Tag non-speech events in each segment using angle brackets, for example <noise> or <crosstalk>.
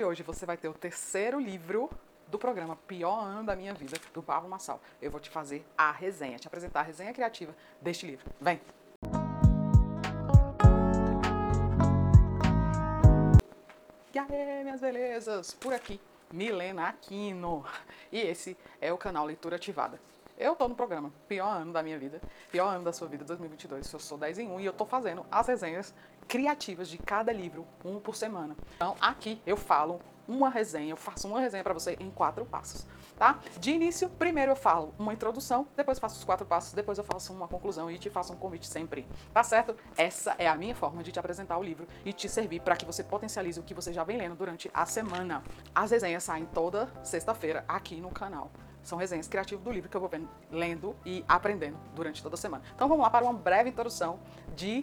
Hoje você vai ter o terceiro livro do programa Pior Ano da Minha Vida, do Pablo Massal. Eu vou te fazer a resenha, te apresentar a resenha criativa deste livro. Vem! E aí, minhas belezas? Por aqui, Milena Aquino. E esse é o canal Leitura Ativada. Eu tô no programa Pior Ano da Minha Vida, Pior Ano da Sua Vida 2022. Eu sou 10 em 1 e eu tô fazendo as resenhas criativas de cada livro, um por semana. Então, aqui eu falo uma resenha, eu faço uma resenha para você em quatro passos, tá? De início, primeiro eu falo uma introdução, depois faço os quatro passos, depois eu faço uma conclusão e te faço um convite sempre, tá certo? Essa é a minha forma de te apresentar o livro e te servir para que você potencialize o que você já vem lendo durante a semana. As resenhas saem toda sexta-feira aqui no canal. São resenhas criativas do livro que eu vou vendo, lendo e aprendendo durante toda a semana. Então vamos lá para uma breve introdução de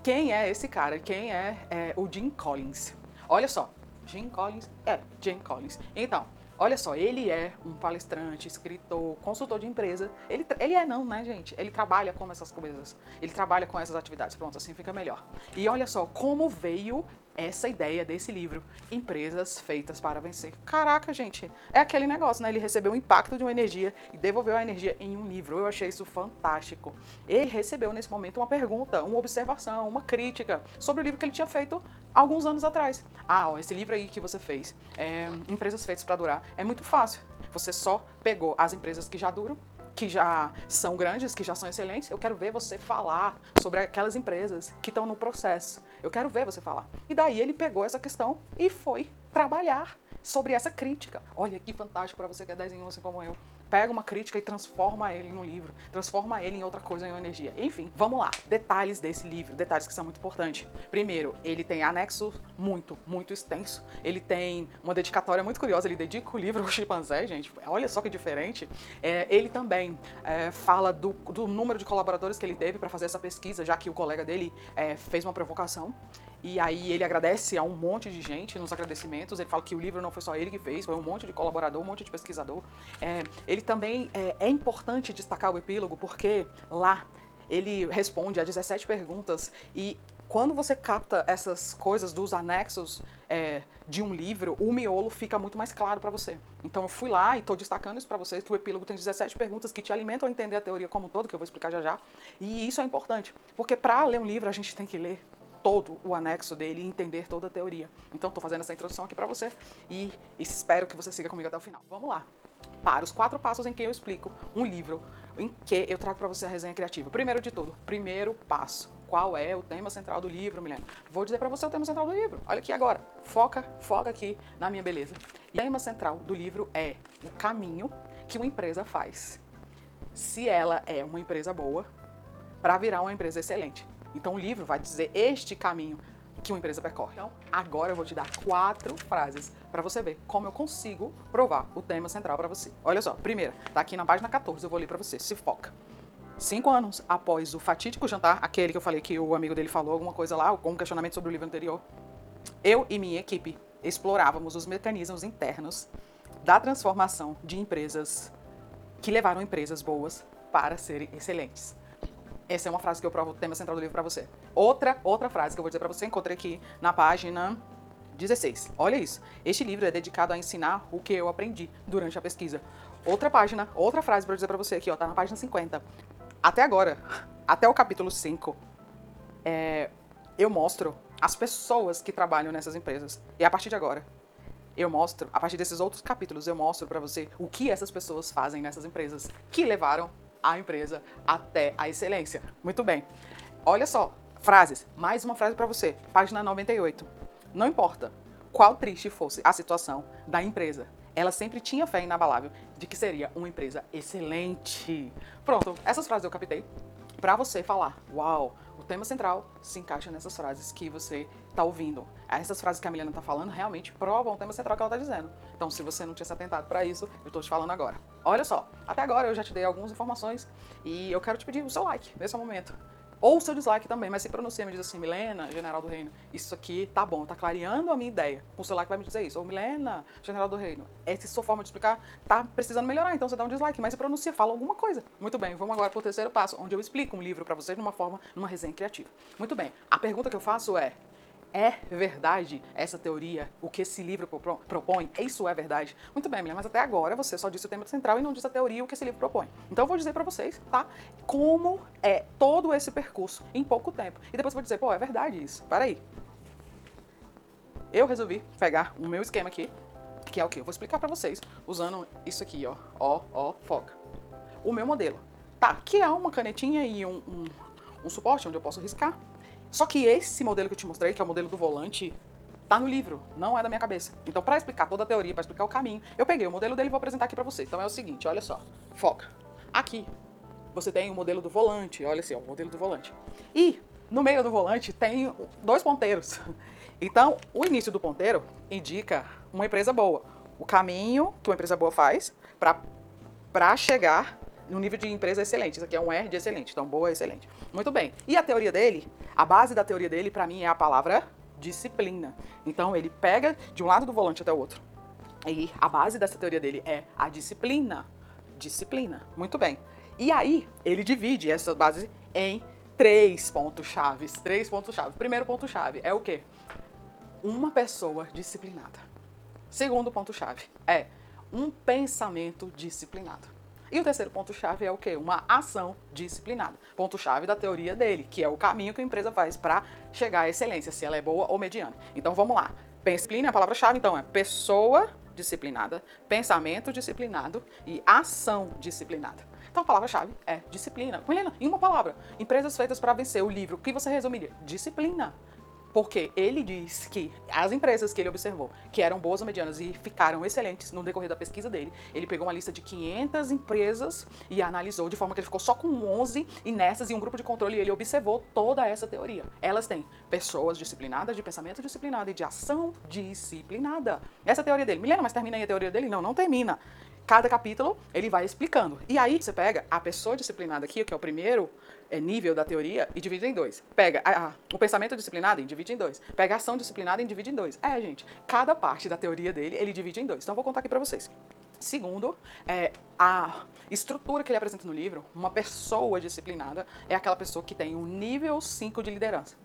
quem é esse cara, quem é, é o Jim Collins. Olha só, Jim Collins, é, Jim Collins. Então, olha só, ele é um palestrante, escritor, consultor de empresa. Ele, ele é não, né, gente? Ele trabalha com essas coisas. Ele trabalha com essas atividades. Pronto, assim fica melhor. E olha só como veio essa ideia desse livro, Empresas Feitas para Vencer. Caraca, gente, é aquele negócio, né? Ele recebeu o impacto de uma energia e devolveu a energia em um livro. Eu achei isso fantástico. Ele recebeu nesse momento uma pergunta, uma observação, uma crítica sobre o livro que ele tinha feito alguns anos atrás. Ah, ó, esse livro aí que você fez, é, Empresas Feitas para Durar, é muito fácil. Você só pegou as empresas que já duram que já são grandes, que já são excelentes, eu quero ver você falar sobre aquelas empresas que estão no processo. Eu quero ver você falar. E daí ele pegou essa questão e foi trabalhar sobre essa crítica. Olha que fantástico para você que é 10 em 1 assim como eu pega uma crítica e transforma ele num livro, transforma ele em outra coisa, em uma energia. Enfim, vamos lá. Detalhes desse livro, detalhes que são muito importantes. Primeiro, ele tem anexo muito, muito extenso. Ele tem uma dedicatória muito curiosa, ele dedica o livro ao chimpanzé, gente. Olha só que diferente. É, ele também é, fala do, do, número de colaboradores que ele teve para fazer essa pesquisa, já que o colega dele é, fez uma provocação. E aí ele agradece a um monte de gente nos agradecimentos. Ele fala que o livro não foi só ele que fez, foi um monte de colaborador, um monte de pesquisador. É, ele também é, é importante destacar o epílogo porque lá ele responde a 17 perguntas e quando você capta essas coisas dos anexos é, de um livro, o miolo fica muito mais claro para você. Então eu fui lá e estou destacando isso para vocês, que o epílogo tem 17 perguntas que te alimentam a entender a teoria como um todo, que eu vou explicar já já. E isso é importante, porque para ler um livro a gente tem que ler todo o anexo dele e entender toda a teoria. Então, estou fazendo essa introdução aqui para você e, espero que você siga comigo até o final. Vamos lá para os quatro passos em que eu explico um livro em que eu trago para você a resenha criativa. Primeiro de tudo, primeiro passo. Qual é o tema central do livro, Milena? Vou dizer para você o tema central do livro. Olha aqui agora. Foca, foca aqui na minha beleza. O tema central do livro é o caminho que uma empresa faz. Se ela é uma empresa boa, para virar uma empresa excelente. Então o livro vai dizer este caminho que uma empresa percorre. Então, agora eu vou te dar quatro frases para você ver como eu consigo provar o tema central para você. Olha só, primeira, tá aqui na página 14, eu vou ler para você. Se foca. Cinco anos após o fatídico jantar, aquele que eu falei que o amigo dele falou alguma coisa lá, com um questionamento sobre o livro anterior, eu e minha equipe explorávamos os mecanismos internos da transformação de empresas que levaram empresas boas para serem excelentes. Essa é uma frase que eu provo o tema central do livro para você. Outra, outra frase que eu vou dizer para você, encontrei aqui na página 16. Olha isso. Este livro é dedicado a ensinar o que eu aprendi durante a pesquisa. Outra página, outra frase para dizer para você aqui, ó, tá na página 50. Até agora, até o capítulo 5, é, eu mostro as pessoas que trabalham nessas empresas. E a partir de agora, eu mostro, a partir desses outros capítulos, eu mostro para você o que essas pessoas fazem nessas empresas que levaram a empresa até a excelência. Muito bem. Olha só, frases. Mais uma frase para você. Página 98. Não importa qual triste fosse a situação da empresa, ela sempre tinha fé inabalável de que seria uma empresa excelente. Pronto, essas frases eu captei para você falar: "Uau, o tema central se encaixa nessas frases que você está ouvindo. Essas frases que a Milena está falando realmente provam o tema central que ela está dizendo. Então, se você não tinha se atentado para isso, eu estou te falando agora. Olha só, até agora eu já te dei algumas informações e eu quero te pedir o seu like nesse momento. Ou o seu dislike também, mas se pronuncia, me diz assim, Milena, General do Reino, isso aqui tá bom, tá clareando a minha ideia. O seu like vai me dizer isso. Ou Milena, General do Reino, essa sua forma de explicar tá precisando melhorar, então você dá um dislike, mas se pronuncia, fala alguma coisa. Muito bem, vamos agora para o terceiro passo, onde eu explico um livro para vocês numa forma, numa resenha criativa. Muito bem, a pergunta que eu faço é, É verdade essa teoria? O que esse livro propõe? Isso é verdade? Muito bem, Milena, mas até agora você só disse o tema central e não disse a teoria o que esse livro propõe. Então eu vou dizer para vocês, tá? Como é todo esse percurso em pouco tempo. E depois eu vou dizer, pô, é verdade isso. Peraí. Eu resolvi pegar o meu esquema aqui, que é o que? Eu vou explicar para vocês usando isso aqui, ó. Ó, ó, foca. O meu modelo. Tá, que é uma canetinha e um, um, um suporte onde eu posso riscar só que esse modelo que eu te mostrei, que é o modelo do volante, tá no livro, não é da minha cabeça. Então, para explicar toda a teoria, para explicar o caminho, eu peguei o modelo dele e vou apresentar aqui para você. Então é o seguinte, olha só, foca. Aqui você tem o modelo do volante, olha assim, ó, o modelo do volante. E no meio do volante tem dois ponteiros. <laughs> Então, o início do ponteiro indica uma empresa boa. O caminho que uma empresa boa faz para chegar no nível de empresa excelente. Isso aqui é um R de excelente, então boa, excelente. Muito bem. E a teoria dele, a base da teoria dele, para mim, é a palavra disciplina. Então ele pega de um lado do volante até o outro. E a base dessa teoria dele é a disciplina. Disciplina. Muito bem. E aí, ele divide essa base em três pontos chaves. Três pontos chave. Primeiro ponto chave é o quê? Uma pessoa disciplinada. Segundo ponto chave é um pensamento disciplinado. E o terceiro ponto-chave é o quê? Uma ação disciplinada. Ponto-chave da teoria dele, que é o caminho que a empresa faz para chegar à excelência, se ela é boa ou mediana. Então vamos lá. Disciplina, a palavra-chave então é pessoa disciplinada, pensamento disciplinado e ação disciplinada. Então a palavra-chave é disciplina. Helena, em uma palavra, empresas feitas para vencer o livro, o que você resumiria? Disciplina. Porque ele diz que as empresas que ele observou, que eram boas ou medianas e ficaram excelentes no decorrer da pesquisa dele, ele pegou uma lista de 500 empresas e analisou de forma que ele ficou só com 11 e nessas e um grupo de controle ele observou toda essa teoria. Elas têm pessoas disciplinadas, de pensamento disciplinado e de ação disciplinada. Essa é a teoria dele. Milena, mas termina aí a teoria dele? Não, não termina cada capítulo ele vai explicando. E aí você pega a pessoa disciplinada aqui, que é o primeiro é, nível da teoria, e divide em dois. Pega a, a, o pensamento disciplinado e divide em dois. Pega a ação disciplinada e divide em dois. É, gente, cada parte da teoria dele ele divide em dois. Então vou contar aqui para vocês. Segundo, é, a estrutura que ele apresenta no livro, uma pessoa disciplinada é aquela pessoa que tem um nível 5 de liderança.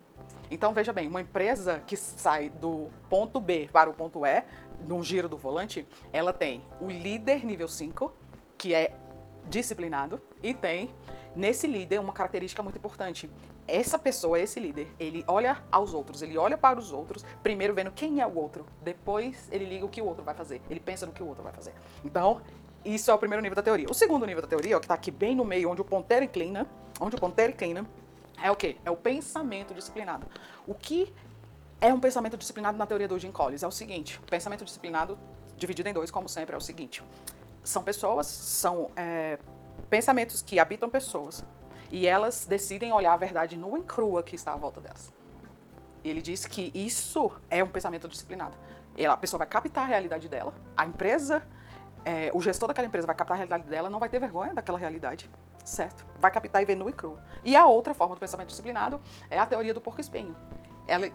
Então, veja bem, uma empresa que sai do ponto B para o ponto E, num giro do volante, ela tem o líder nível 5, que é disciplinado, e tem nesse líder uma característica muito importante. Essa pessoa, esse líder, ele olha aos outros, ele olha para os outros, primeiro vendo quem é o outro, depois ele liga o que o outro vai fazer, ele pensa no que o outro vai fazer. Então, isso é o primeiro nível da teoria. O segundo nível da teoria, ó, que está aqui bem no meio, onde o ponteiro inclina, onde o ponteiro inclina, é o quê? É o pensamento disciplinado. O que é um pensamento disciplinado na teoria do Jim Collins? É o seguinte: o pensamento disciplinado, dividido em dois, como sempre, é o seguinte: são pessoas, são é, pensamentos que habitam pessoas e elas decidem olhar a verdade nua e crua que está à volta delas. Ele diz que isso é um pensamento disciplinado. Ela, a pessoa vai captar a realidade dela, a empresa, é, o gestor daquela empresa vai captar a realidade dela, não vai ter vergonha daquela realidade certo? Vai captar e ver nu e cru. E a outra forma do pensamento disciplinado é a teoria do porco-espinho.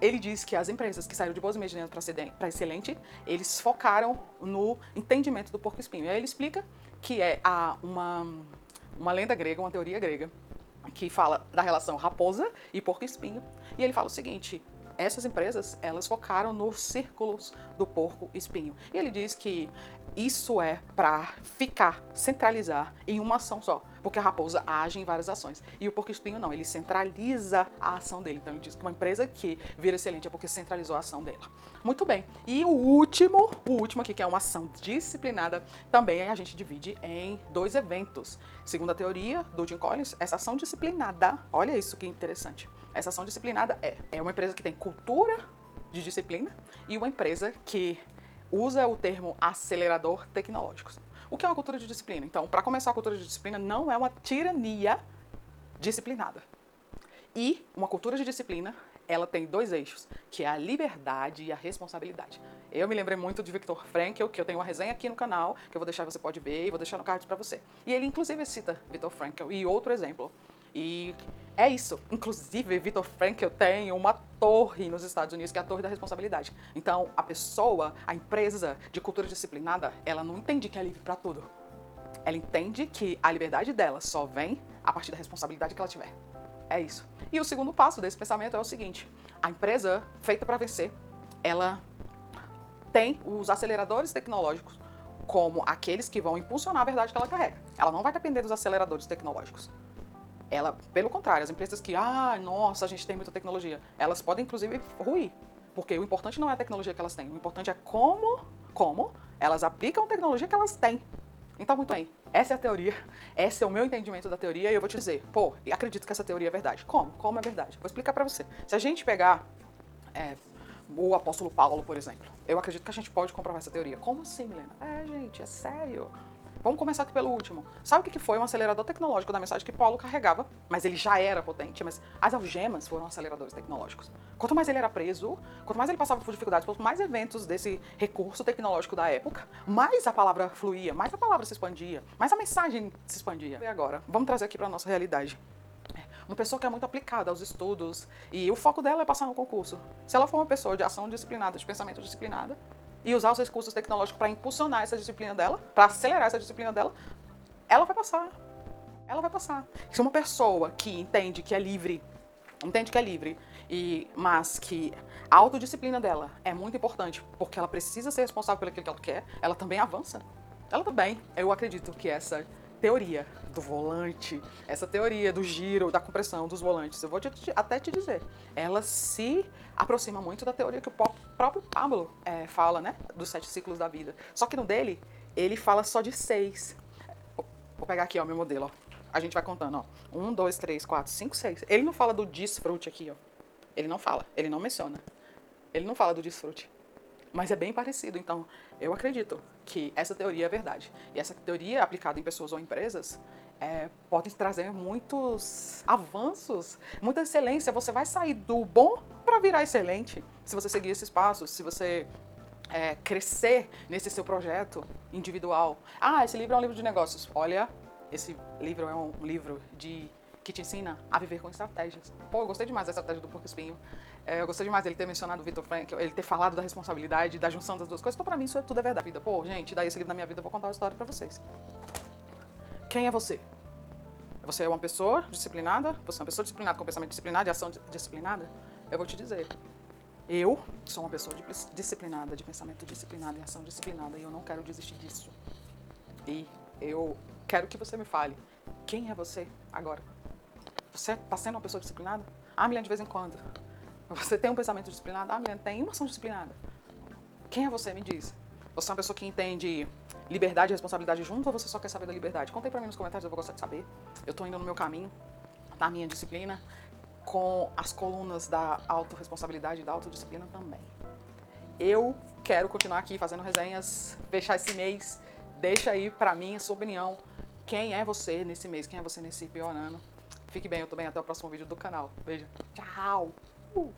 Ele diz que as empresas que saíram de boas medianas para excelente, eles focaram no entendimento do porco-espinho. E aí ele explica que é a, uma, uma lenda grega, uma teoria grega, que fala da relação raposa e porco-espinho. E ele fala o seguinte, essas empresas, elas focaram nos círculos do porco-espinho. E ele diz que isso é para ficar, centralizar em uma ação só. Porque a raposa age em várias ações. E o porco-espinho não, ele centraliza a ação dele. Então ele diz que uma empresa que vira excelente é porque centralizou a ação dela. Muito bem. E o último, o último aqui, que é uma ação disciplinada, também a gente divide em dois eventos. Segundo a teoria do Jim Collins, essa ação disciplinada, olha isso que interessante. Essa ação disciplinada é, é uma empresa que tem cultura de disciplina e uma empresa que usa o termo acelerador tecnológico. O que é uma cultura de disciplina? Então, para começar, a cultura de disciplina não é uma tirania disciplinada. E uma cultura de disciplina, ela tem dois eixos, que é a liberdade e a responsabilidade. Eu me lembrei muito de Viktor Frankl, que eu tenho uma resenha aqui no canal, que eu vou deixar, você pode ver, e vou deixar no card para você. E ele, inclusive, cita Viktor Frankl. E outro exemplo, e é isso. Inclusive, Vitor Frankl tem uma torre nos Estados Unidos, que é a torre da responsabilidade. Então, a pessoa, a empresa de cultura disciplinada, ela não entende que é livre para tudo. Ela entende que a liberdade dela só vem a partir da responsabilidade que ela tiver. É isso. E o segundo passo desse pensamento é o seguinte: a empresa feita para vencer, ela tem os aceleradores tecnológicos como aqueles que vão impulsionar a verdade que ela carrega. Ela não vai depender dos aceleradores tecnológicos. Ela, pelo contrário, as empresas que, ah, nossa, a gente tem muita tecnologia, elas podem inclusive ruir, porque o importante não é a tecnologia que elas têm, o importante é como, como elas aplicam a tecnologia que elas têm. Então, muito bem, essa é a teoria, esse é o meu entendimento da teoria e eu vou te dizer, pô, acredito que essa teoria é verdade. Como? Como é verdade? Vou explicar para você. Se a gente pegar é, o apóstolo Paulo, por exemplo, eu acredito que a gente pode comprovar essa teoria. Como assim, Milena? É, gente, é sério. Vamos começar aqui pelo último. Sabe o que foi um acelerador tecnológico da mensagem que Paulo carregava? Mas ele já era potente, mas as algemas foram aceleradores tecnológicos. Quanto mais ele era preso, quanto mais ele passava por dificuldades, quanto mais eventos desse recurso tecnológico da época, mais a palavra fluía, mais a palavra se expandia, mais a mensagem se expandia. E agora, vamos trazer aqui para nossa realidade. Uma pessoa que é muito aplicada aos estudos e o foco dela é passar no concurso. Se ela for uma pessoa de ação disciplinada, de pensamento disciplinada, e usar os recursos tecnológicos para impulsionar essa disciplina dela, para acelerar essa disciplina dela, ela vai passar. Ela vai passar. Se uma pessoa que entende que é livre, entende que é livre, e mas que a autodisciplina dela é muito importante, porque ela precisa ser responsável pelo que ela quer, ela também avança. Ela também. Eu acredito que essa teoria do volante, essa teoria do giro, da compressão dos volantes, eu vou te, até te dizer, ela se aproxima muito da teoria que o próprio Pablo é, fala, né, dos sete ciclos da vida. Só que no dele, ele fala só de seis. Vou pegar aqui, ó, meu modelo, ó. A gente vai contando, ó. Um, dois, três, quatro, cinco, seis. Ele não fala do desfrute aqui, ó. Ele não fala, ele não menciona. Ele não fala do desfrute. Mas é bem parecido. Então, eu acredito que essa teoria é verdade. E essa teoria aplicada em pessoas ou empresas é, pode trazer muitos avanços, muita excelência. Você vai sair do bom para virar excelente se você seguir esses passos, se você é, crescer nesse seu projeto individual. Ah, esse livro é um livro de negócios. Olha, esse livro é um livro de que te ensina a viver com estratégias. Pô, eu gostei demais da estratégia do porco espinho. É, eu gostei demais dele ter mencionado o Victor Frank, ele ter falado da responsabilidade, da junção das duas coisas. Então, pra mim, isso é tudo é verdade. Pô, gente, daí esse livro na minha vida, eu vou contar uma história pra vocês. Quem é você? Você é uma pessoa disciplinada? Você é uma pessoa disciplinada com pensamento disciplinado e ação disciplinada? Eu vou te dizer. Eu sou uma pessoa disciplinada, de pensamento disciplinado e ação disciplinada, e eu não quero desistir disso. E eu quero que você me fale. Quem é você agora? Você está sendo uma pessoa disciplinada? Ah, Milena, de vez em quando. Você tem um pensamento disciplinado? Ah, Milena, tem uma ação disciplinada. Quem é você? Me diz. Você é uma pessoa que entende liberdade e responsabilidade junto ou você só quer saber da liberdade? Conta aí pra mim nos comentários, eu vou gostar de saber. Eu tô indo no meu caminho, na minha disciplina, com as colunas da autorresponsabilidade e da autodisciplina também. Eu quero continuar aqui fazendo resenhas, fechar esse mês. Deixa aí pra mim a sua opinião. Quem é você nesse mês? Quem é você nesse pior ano? Fique bem, eu tô bem. Até o próximo vídeo do canal. Beijo. Tchau! Uh.